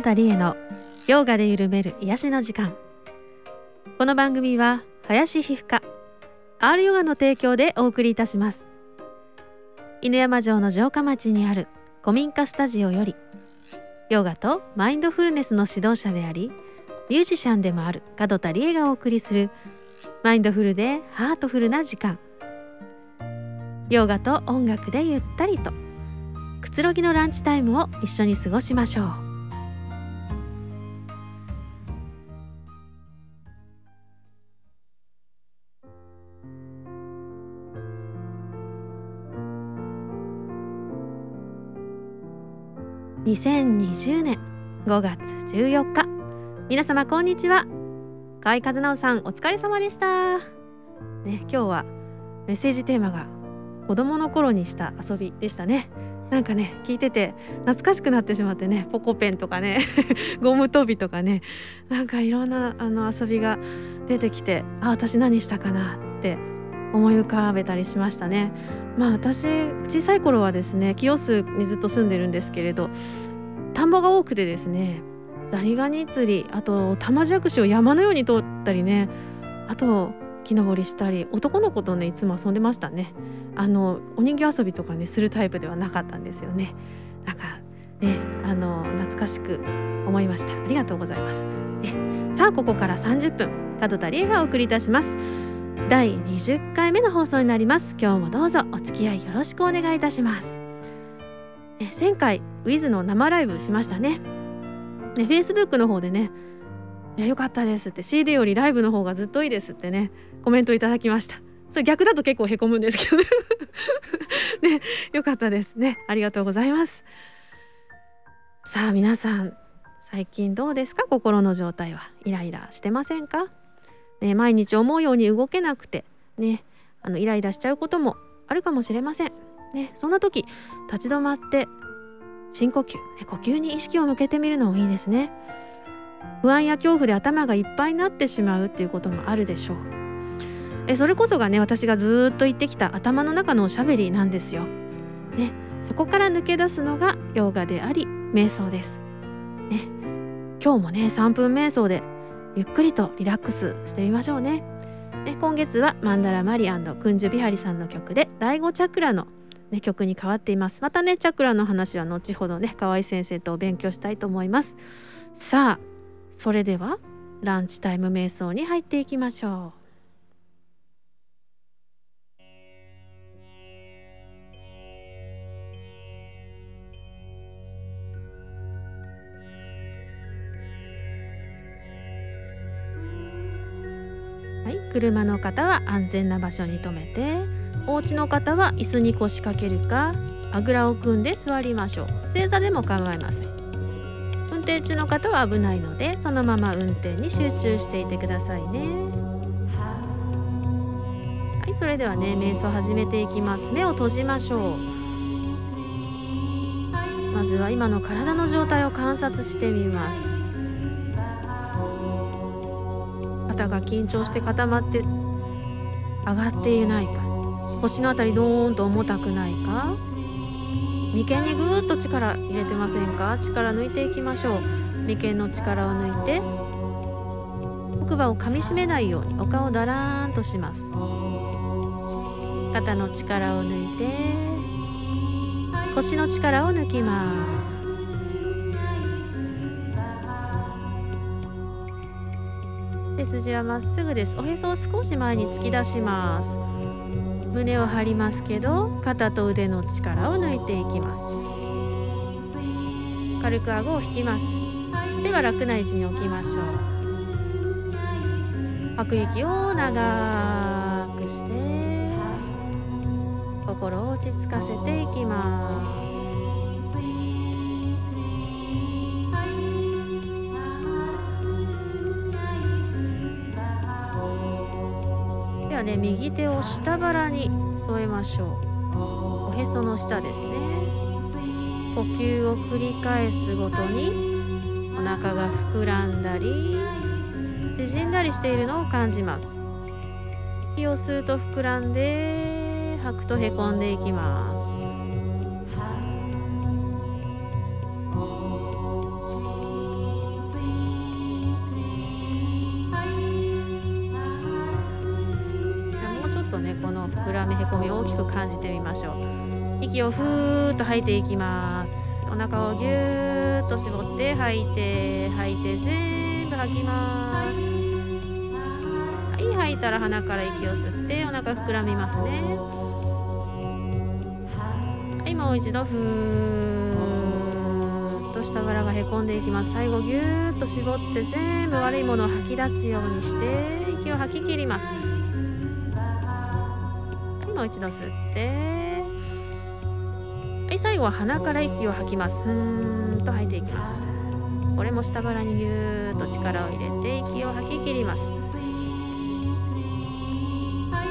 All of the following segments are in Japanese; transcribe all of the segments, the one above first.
角田理恵のヨガで緩める癒しの時間。この番組は林皮膚科 R ヨガの提供でお送りいたします。犬山城の城下町にある古民家スタジオよりヨガとマインドフルネスの指導者でありミュージシャンでもある角田理恵がお送りするマインドフルでハートフルな時間。ヨガと音楽でゆったりとくつろぎのランチタイムを一緒に過ごしましょう。2020年5月14日皆様こんにちは。河合和直さんお疲れ様でした。ね今日はメッセージテーマが子供の頃にした遊びでしたね。なんかね聞いてて懐かしくなってしまってねポコペンとかね ゴム跳びとかねなんかいろんなあの遊びが出てきてあ私何したかなって思い浮かべたりしましたね。まあ私小さい頃はですね清洲にずっと住んでるんですけれど田んぼが多くてですねザリガニ釣りあと玉じゃくしを山のように通ったりねあと木登りしたり男の子とねいつも遊んでましたね。あのお人形遊びとかねするタイプではなかったんですよね。なんかねあの懐かしく思いました。ありがとうございます、ね、さあここから30分角田理恵がお送りいたします。第20回目の放送になります。今日もどうぞお付き合いよろしくお願いいたします。え前回ウィズの生ライブしましたね。ね Facebook の方でねいや良かったですって CD よりライブの方がずっといいですってねコメントいただきました。それ逆だと結構へこむんですけどね。ね良かったですね。ありがとうございます。さあ皆さん最近どうですか？心の状態は。イライラしてませんか、ね、毎日思うように動けなくてねあのイライラしちゃうこともあるかもしれません。ねそんな時立ち止まって深呼吸、ね、呼吸に意識を向けてみるのもいいですね。不安や恐怖で頭がいっぱいになってしまうっていうこともあるでしょう。えそれこそがね私がずっと言ってきた頭の中のおしゃべりなんですよ、ね、そこから抜け出すのがヨガであり瞑想です、ね、今日もね3分瞑想でゆっくりとリラックスしてみましょうね。ね今月はマンダラマリクンジュビハリさんの曲で第5チャクラのね、曲に変わっています。またねチャクラの話は後ほどね河合先生とお勉強したいと思います。さあそれではランチタイム瞑想に入っていきましょう。はい、車の方は安全な場所に停めてお家の方は椅子に腰掛けるかあぐらを組んで座りましょう。正座でも構いません。運転中の方は危ないのでそのまま運転に集中していてくださいね。はいそれではね瞑想始めていきます目を閉じましょう。まずは今の体の状態を観察してみます肩が緊張して固まって上がっていないか。腰のあたりドーンと重たくないか。眉間にぐーっと力入れてませんか。力抜いていきましょう。眉間の力を抜いて奥歯を噛みしめないようにお顔だらーんとします。肩の力を抜いて腰の力を抜きます。背筋はまっすぐです。おへそを少し前に突き出します。胸を張りますけど肩と腕の力を抜いていきます。軽く顎を引きます。では楽な位置に置きましょう。吐く息を長くして心を落ち着かせていきます。で右手を下腹に添えましょう。おへその下ですね。呼吸を繰り返すごとにお腹が膨らんだり縮んだりしているのを感じます。息を吸うと膨らんで吐くとへこんでいきます。ましょう。息をふーっと吐いていきます。お腹をぎゅーっと絞って吐いて吐いて全部吐きます。はい吐いたら鼻から息を吸ってお腹膨らみますね。はいもう一度ふーっと下腹がへこんでいきます。最後ぎゅーっと絞って全部悪いものを吐き出すようにして息を吐き切ります。はいもう一度吸って。最後は鼻から息を吐きます。ふーんと吐いていきます。これも下腹にぎゅーっと力を入れて息を吐き切ります。はい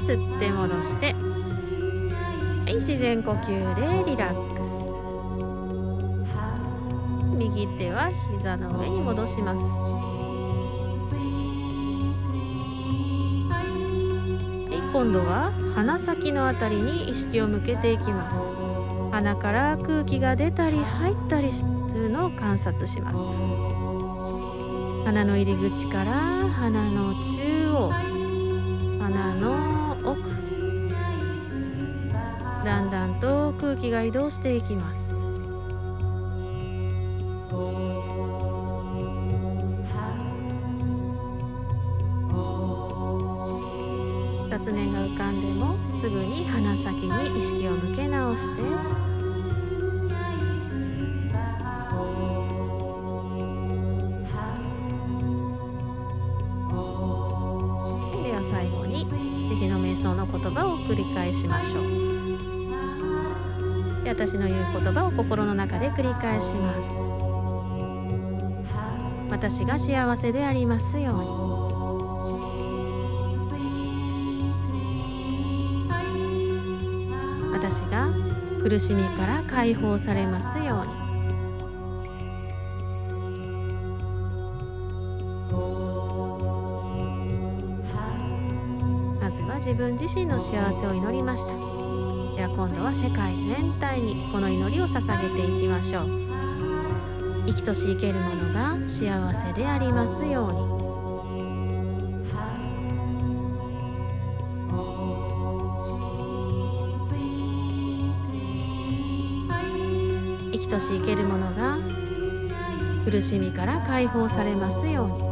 吸って戻して。はい自然呼吸でリラックス。右手は膝の上に戻します。今度は鼻先のあたりに意識を向けていきます。鼻から空気が出たり入ったりするのを観察します。鼻の入り口から鼻の中央鼻の奥だんだんと空気が移動していきます。ましょう。で私の言う言葉を心の中で繰り返します。私が幸せでありますように。私が苦しみから解放されますように。分自身の幸せを祈りましたでは今度は世界全体にこの祈りを捧げていきましょう。生きとし生けるものが幸せでありますように。生きとし生けるものが苦しみから解放されますように。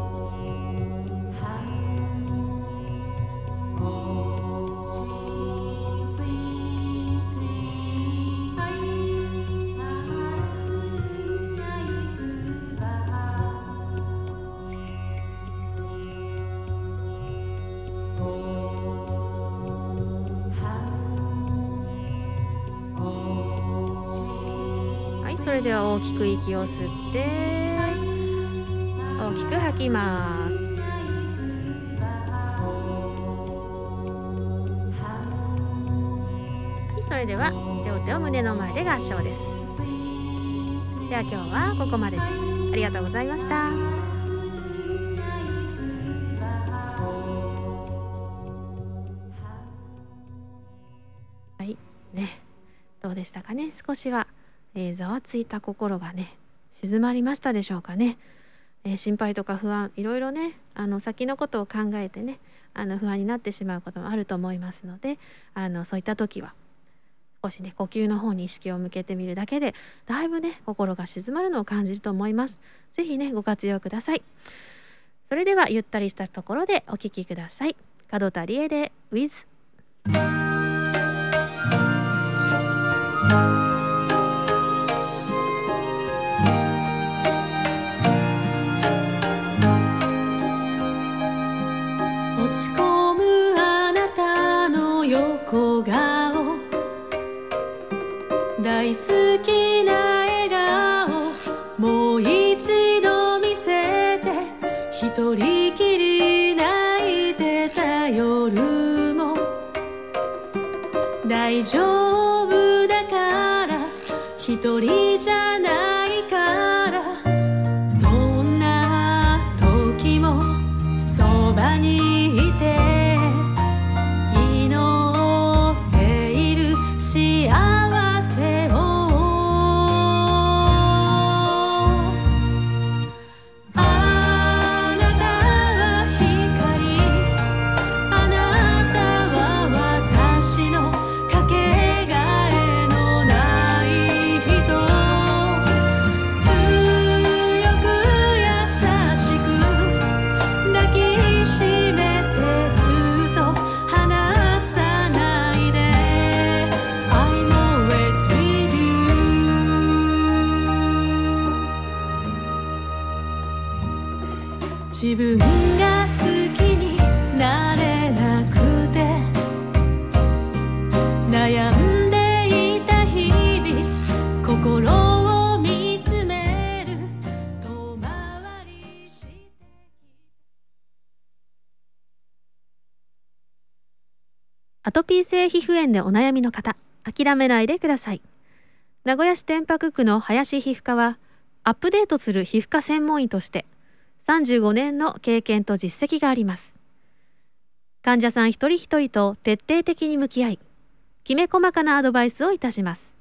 れでは大きく息を吸って大きく吐きます。はいそれでは両手を胸の前で合掌です。では今日はここまでです。ありがとうございました。はい。ね。どうでしたかね。少しは、えーざわついた心がね静まりましたでしょうかね、えー心配とか不安いろいろねあの先のことを考えてねあの不安になってしまうこともあると思いますのであのそういった時は少しね呼吸の方に意識を向けてみるだけでだいぶね心が静まるのを感じると思います。ぜひねご活用ください。それではゆったりしたところでお聞きください。門田理恵で With 一人きり泣いてた夜も。大丈夫だから一人じゃない。自分が好きになれなくて悩んでいた日々心を見つめる遠回りしてアトピー性皮膚炎でお悩みの方諦めないでください。名古屋市天白区の林皮膚科はアップデートする皮膚科専門医として35年の経験と実績があります。患者さん一人一人と徹底的に向き合いきめ細かなアドバイスをいたします。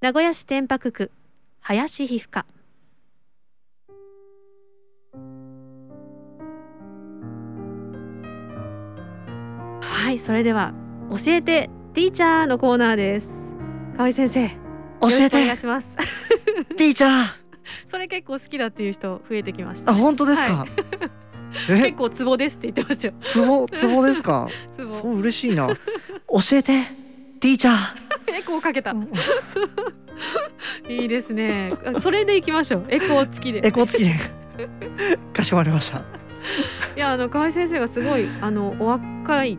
名古屋市天白区林皮膚科。はいそれでは教えてティーチャーのコーナーです。河合先生教えくお願いてします。ティーチャー それ結構好きだっていう人増えてきました、あ本当ですか、は え？結構ツボですって言ってましたよ。ツボツボですか？そう嬉しいな。教えてティーチャエコーかけた。ーいいですね。あそれでいきましょう。エコー付きで。エコー付きで。かしこまりました。いやあの河合先生がすごいあのお若いっ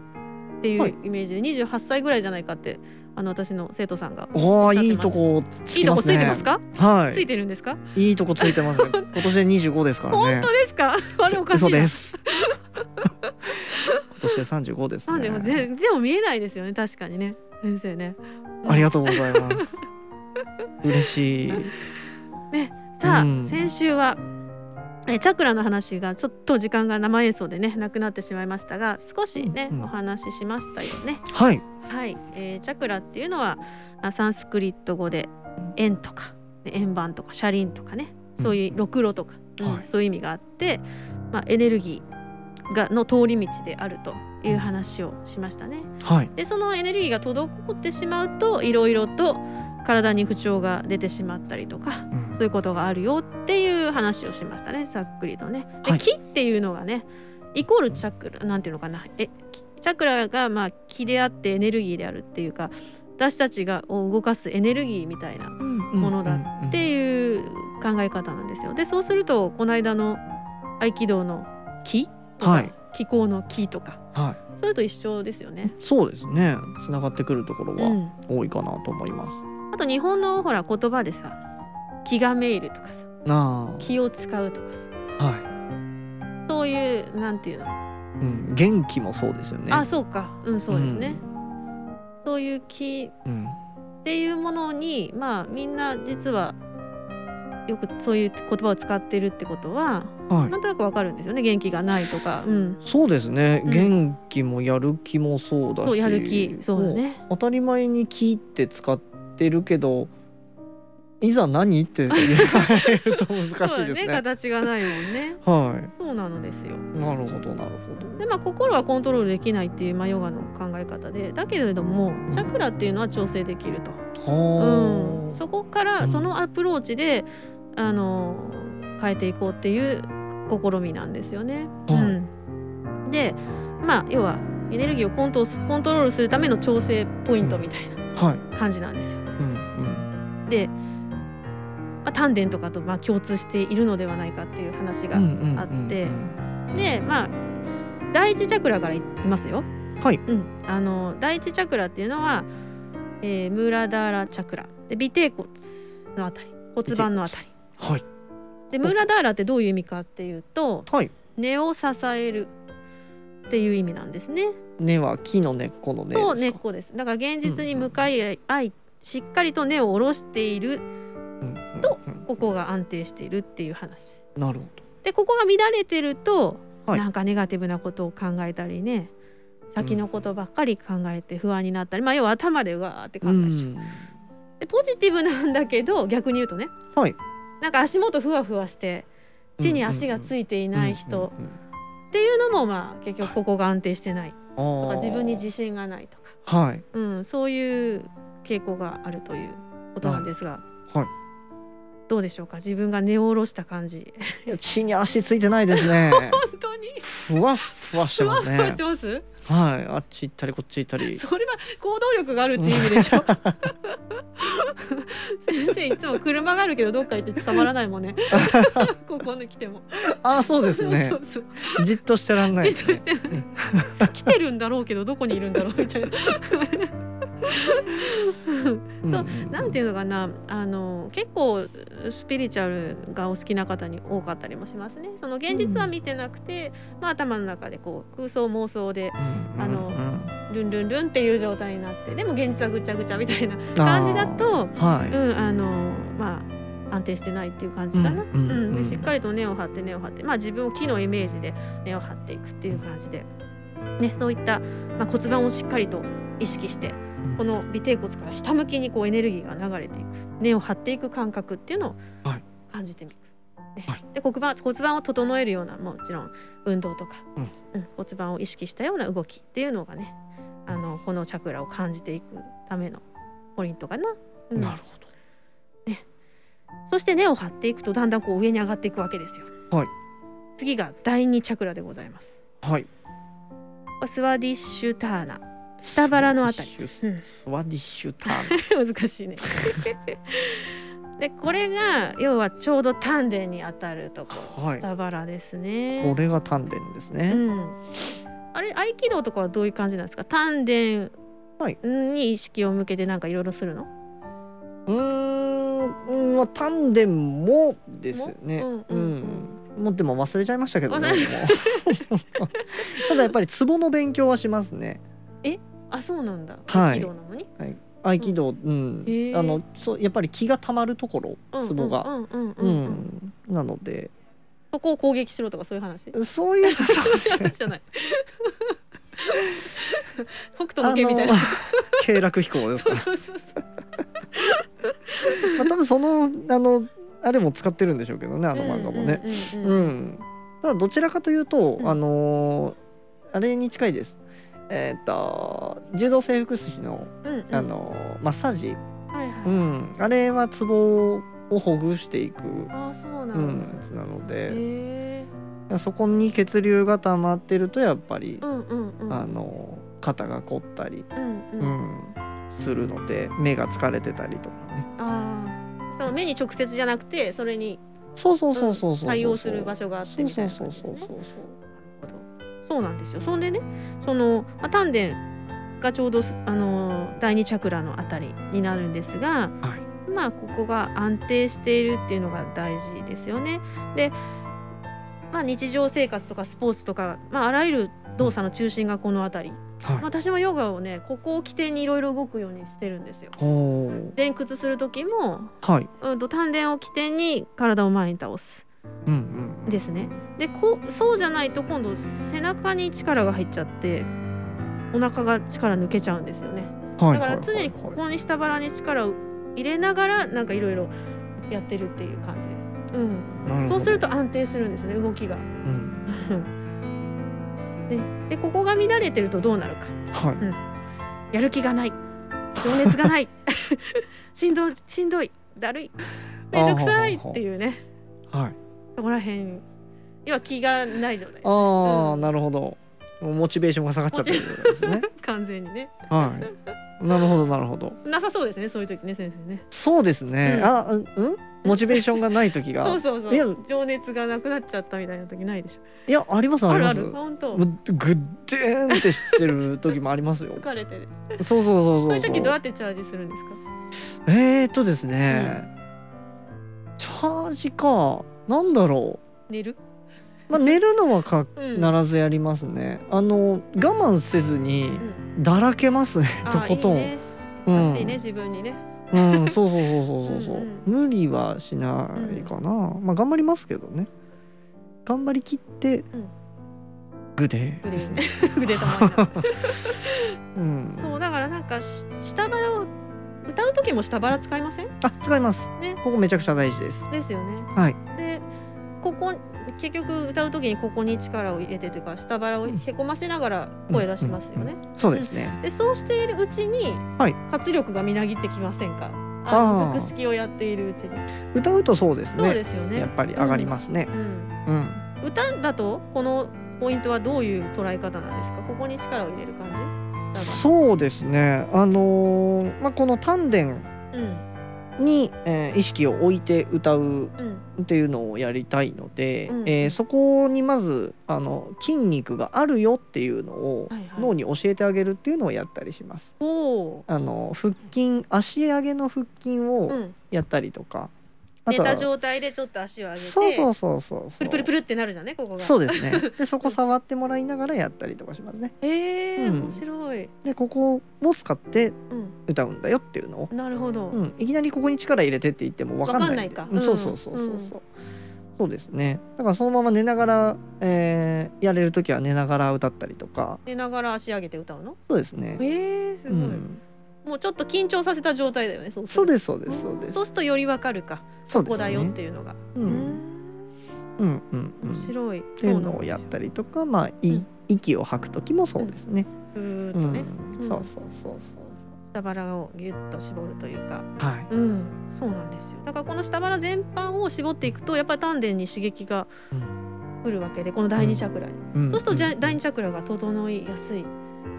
ていはい。うイメージで28歳ぐらいじゃないかってあの私の生徒さんがおおいいとこついいとこついてますか、つい。はいてるんですか？いいとこついてますね 今年で25ですからね。本当ですか？あれおかしいです。今年で35ですなんでもねぜでも見えないですよね。確かにね。先生ね。ありがとうございます。嬉しい。さあ、うん。先週はえチャクラの話がちょっと時間が生演奏でねなくなってしまいましたが少しね、うんうん。お話ししましたよね。はいはい、えーチャクラっていうのはあサンスクリット語で円とかね円盤とか車輪とかね。そういうろくろとか、うん。はい。そういう意味があって、まあ、エネルギーがの通り道であるという話をしましたね。はい。でそのエネルギーが滞ってしまうといろいろと体に不調が出てしまったりとかうん。そういうことがあるよっていう話をしましたねざっくりとね。で、はい。木っていうのがねイコールチャクラなんていうのかな。えきチャクラがまあ気であってエネルギーであるっていうか私たちがを動かすエネルギーみたいなものだっていう考え方なんですよ。でそうするとこの間の合気道の気とか、はい。気候の気とかはい。それと一緒ですよね。そうですね。つながってくるところはうん、多いかなと思います、あと日本のほら言葉でさ気がめいるとかさな気を使うとかさあはい。そういうなんていうの、うん、元気もそうですよね。あそうか。うんそうですね、そういう気うん、っていうものにまあみんな実はよくそういう言葉を使ってるってことははい。なんとなくわかるんですよね。元気がないとか、うん、そうですね、うん。元気もやる気もそうだしそうやる気。そうだね。当たり前に気って使ってるけどいざ何？って言われると難しいですね。ね。形がないもんね。はそうなのですよ。い、なるほどなるほでまあ心はコントロールできないっていう、まあ、ヨガの考え方でだけれどもチャクラっていうのは調整できると、ど。はうん、そこからうん。そのアプローチで、あの変えていこうっていう試みなんですよね。はい。うん、でまあ要はエネルギーをコントコントロールするための調整ポイントみたいな感じなんですよ。うん。で、まあ、丹田とかとまあ共通しているのではないかっていう話が、うん、うんうんうんあって。でまあ第一チャクラからいいますよ。はい、うん、あの第一チャクラっていうのは、えー、ムーラダーラチャクラ。で尾てい骨のあたり。骨盤のあたり。はい、でムーラダーラってどういう意味かっていうとはい、根を支えるっていう意味なんですね。根は木の根っこの根とですか？根っこです。だから現実に向かい合いしっかりと根を下ろしているここが安定しているっていう話。なるほでここが乱れてると、はい。なんかネガティブなことを考えたりね先のことばっかり考えて不安になったり、まあ要は頭でうわーって考ど。えちゃう。でポジティブなんだけど逆に言うとねはい、なんか足元ふわふわして地に足がついていない人。うんうんっていうのもまあ結局ここが安定してない。うんとか自分に自信がないとか、はい、うん、そういう傾向があるということなんですが、はいどうでしょうか？自分が根を下ろした感じ。いや地に足ついてないですね。本当に。ふわっふわしてますふわふわしねて。ます？はい、あっち行ったりこっち行ったり。それは行動力があるっていう意味でしょ？先生いつも車があるけどどっか行って捕まらないもんね。ここに来ても。ああそうですね。じっとしてらんない。じっとしてない。来てるんだろうけどどこにいるんだろうみたいな。うんそうなんていうのかな。あの結構スピリチュアルがお好きな方に多かったりもしますね。その現実は見てなくて、まあ、頭の中でこう空想妄想でうんあのうん。ルンルンルンっていう状態になってでも現実はぐちゃぐちゃみたいな感じだとはい、うんあのまあ安定してないっていう感じかな、うんうん。うん。でしっかりと根を張って根を張って、まあ、自分を木のイメージで根を張っていくっていう感じで、ね、そういった、まあ、骨盤をしっかりと意識してこの尾てい骨から下向きにこうエネルギーが流れていく根を張っていく感覚っていうのをはい。感じてみる。ね。はい。で骨盤骨盤を整えるようなもちろん運動とか、うん。うん骨盤を意識したような動きっていうのがねあのこのチャクラを感じていくためのポイントかな。うん。なるほど。そして根を張っていくとだんだんこう上に上がっていくわけですよ。はい。次が第二チャクラでございます。はい。スワディッシュターナ下腹のあたり。うワディッシュターン。難しいね。でこれが要はちょうど丹田に当たるとこ。ろ、はい。下腹ですね。これが丹田ですうね、ん、あれ合気道とかはどういう感じなんですか？丹田はい。に意識を向けてなんかいろいろするの、うーんうんまあ丹田もですよね。も？うんうんうん。もうでも忘れちゃいましたけどね ただやっぱりツボの勉強はしますねあそうなんだ。はい。合気道なのに、合気道うん、へー。あのそうやっぱり気がたまるところうんツボがうんうんうん。ううん。うん。んなので。そこを攻撃しろとかそういう話？そういう話。じゃない。北斗の拳みたいな。経絡飛行ですか？そうそうそうまあ多分そのあのあれも使ってるんでしょうけどねあの漫画もね。ううんうんうんうん。ん、ただどちらかというと、うん。あのーあれに近いです。えっ、と柔道整復師の、うんうん。あのーマッサージ、はいはい、うん、あれはツボをほぐしていく、ああそうなうんん、だ、やつなのへで、えそこに血流が溜まってるとやっぱり、うんうんうん。あのー肩が凝ったり、うんううんんするので目が疲れてたりとかね。ああその目に直接じゃなくてそれにそうそうそうそう。対応する場所があってみたいなね。そうそうそうそう。そうなんですよそんでねその、まあ、丹田がちょうどあの第二チャクラのあたりになるんですが、はいまあここが安定しているっていうのが大事ですよね。で、まあ、日常生活とかスポーツとか、まあ、あらゆる動作の中心がこの辺り、はい。私もヨガをねここを起点にいろいろ動くようにしてるんですよ。前屈する時も、はい。うん、と丹田を起点に体を前に倒す。ですね。でこうそうじゃないと今度背中に力が入っちゃってお腹が力抜けちゃうんですよね。はいだから常にここに下腹に力を入れながらなんかいろいろやってるっていう感じです。うん、そうすると安定するんですね動きが。うん。ででここが乱れてるとどうなるか。はい。やる気がない。情熱がない。しんどいしんどいだるい。めんどくさいっていうね。はい。そこら辺要は気がない状態ああ、うんなるほど。モチベーションが下がっちゃってるんですね。完全にねはい。なるほどなるほど。なさそうですねそういう時ね先生ね。そうですね。うんあ、うん？モチベーションがない時が。そうそうそいやう情熱がなくなっちゃったみたいな時ないでしょ。いやありますあります。あるある本当グッデーンってしてる時もありますよ。疲れてる。そうそうそうそうう。そいう時どうやってチャージするんですか？えーっとですね。チャージか。なんだろ寝る？う。まあ寝るのはかうんならずやりますね。あの我慢せずにうんだらけますね。とあことん。いいね。うん優しいね自分にね。うん、そうそうそうそうそうそううん無理はしないかな、まあ頑張りますけどね頑張りきって、んグデ腕ですね、腕たまにな。うん、そうだからなんかし下腹を歌う時も下腹使いません？あ使います。ね。ここめちゃくちゃ大事です。ですよね。はい。でここ結局歌う時にここに力を入れてというか下腹をへこましながら声出しますよね。うんうんそうですね、でそうしているうちに、はい。活力がみなぎってきませんか？ああーの腹式をやっているうちに、歌うとそうですね。そうですよね。やっぱり上がりますね。うん。うん、歌だとこのポイントはどういう捉え方なんですか？ここに力を入れる感じ下そうですね。あのーまあこの丹田がうん。に、えー意識を置いて歌ううん。っていうのをやりたいので、うんえーそこにまずあの筋肉があるよっていうのをはいはい。脳に教えてあげるっていうのをやったりします。おおあの腹筋足上げの腹筋をん、やったりとか、あ寝た状態でちょっと足を上げてそうそうそうそうプルプルプルってなるじゃんねここが。そうですね。で そこ触ってもらいながらやったりとかしますね。えー、うん。面白い、でここを使ってう歌うんだよっていうのを、ん、なるほど、うん、いきなりここに力入れてって言っても分かんない。かんないか。うん。そうそうそうそうそう、そうですね。だからそのまま寝ながら、えーやれる時は寝ながら歌ったりとか。寝ながら足上げて歌うの？そうですね。えー、すごい、うん、もうちょっと緊張させた状態だよねそうそうですそうですそうです。そうするとよりわかるか。そここだよっねていうのが、ううん。ん、うんうんうん。面白い、っていうのをやったりとかまあいうん。息を吐く時もそうですね、ふーっとうん。そうそうそうそう。下腹をギュッと絞るというか。はい。うん。そうなんですよ。だからこの下腹全般を絞っていくとやっぱり丹田に刺激が来るわけでこの第二チャクラに、うん。そうするとじゃん第二チャクラが整いやすい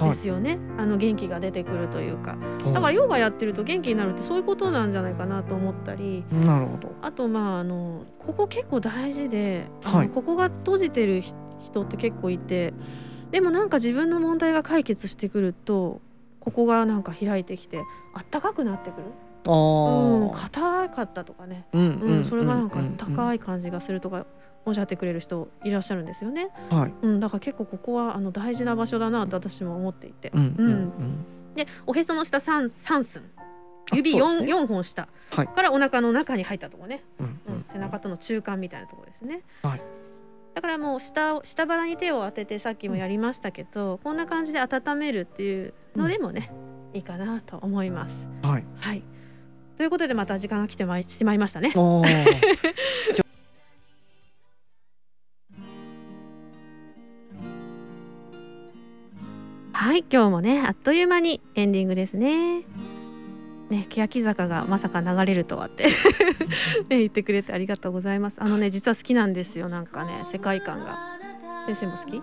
ですよね、あの元気が出てくるというか。だからヨガやってると元気になるってそういうことなんじゃないかなと思ったり。なるほど。あとまああのここ結構大事で、はい。ここが閉じてる人人って結構いて。でもなんか自分の問題が解決してくるとここがなんか開いてきてあったかくなってくる。あうんー硬かったとかね、うんうんそれがなんかい高い感じがするとかおっしゃってくれる人いらっしゃるんですよね、はい。うん、だから結構ここはあの大事な場所だなと私も思っていて。うんうんうん。でおへその下三三寸。指四あそうですね。四本下はい。からお腹の中に入ったとこね、うんうん、背中との中間みたいなところですね。はい。だからもう下を下腹に手を当ててさっきもやりましたけど、こんな感じで温めるっていうのでもね、いいかなと思います。はい。はい。ということでまた時間が来てまいしまいましたね。はい、今日もねあっという間にエンディングですね。ね、欅坂がまさか流れるとはって、ね、言ってくれてありがとうございます。あのね実は好きなんですよなんかね世界観が。先生も好き？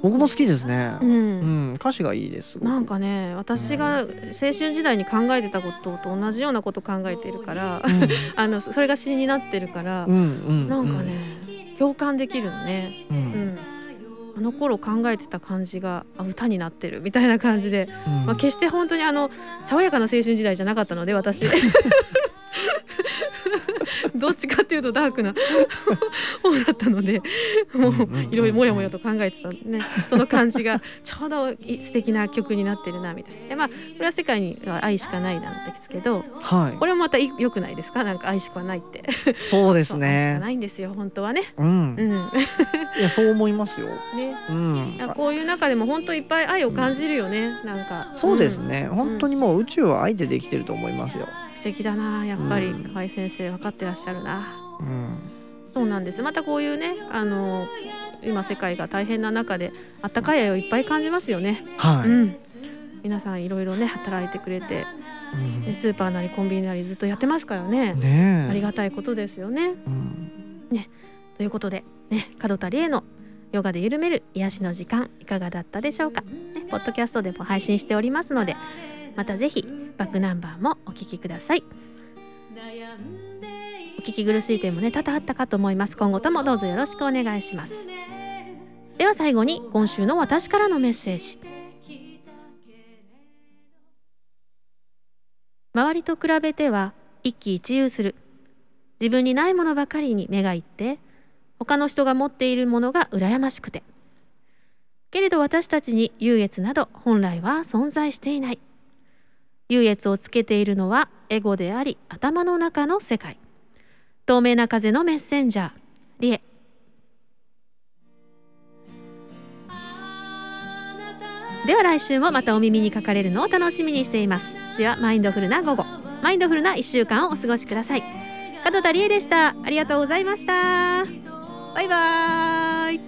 僕も好きですねう。。うんん歌詞がいいですなんかね私が青春時代に考えてたことと同じようなこと考えているから あのそれが詩になってるからうんうんうんなんかね共感できるのね。ううんん、あの頃考えてた感じがあ歌になってるみたいな感じで、うん。まあ、決して本当にあの爽やかな青春時代じゃなかったので私 どっちかっていうとダークな 方だったのでもううんうん。うんいろいろもやもやと考えてたね。その感じがちょうどい素敵な曲になってるなみたいな。でまあこれは世界には愛しかないなんですけどはい。これもまたい良くないですか？なんか愛しかないって。そうですね。ないんですよ本当はね。うん。うん。いやそう思いますよ。ね。うん。こういう中でも本当いっぱい愛を感じるよね、なんか。そうですん。ね本当にもう宇宙は愛でできてると思いますよ素敵だなやっぱり。うん。河合先生分かってらっしゃるな。うん。そうなんです。またこういうねあの今世界が大変な中であったかい愛をいっぱい感じますよね、はい。うん。皆さんいろいろね働いてくれてうん。でスーパーなりコンビニなりずっとやってますからね。ねえ。ありがたいことですよね。うん。ということでね門田理恵のヨガで緩める癒しの時間いかがだったでしょうか、ね、ポッドキャストでも配信しておりますのでまたぜひバックナンバーもお聞きください。お聞き苦しい点もね多々あったかと思います。今後ともどうぞよろしくお願いします。では最後に今週の私からのメッセージ。周りと比べては一喜一憂する。自分にないものばかりに目がいって他の人が持っているものが羨ましくて。けれど私たちに優越など本来は存在していない。優越をつけているのはエゴであり頭の中の世界。透明な風のメッセンジャー。リエ。では来週もまたお耳にかかれるのを楽しみにしています。ではマインドフルな午後。マインドフルな1週間をお過ごしください。門田理恵でしたありがとうございました。バイバイ。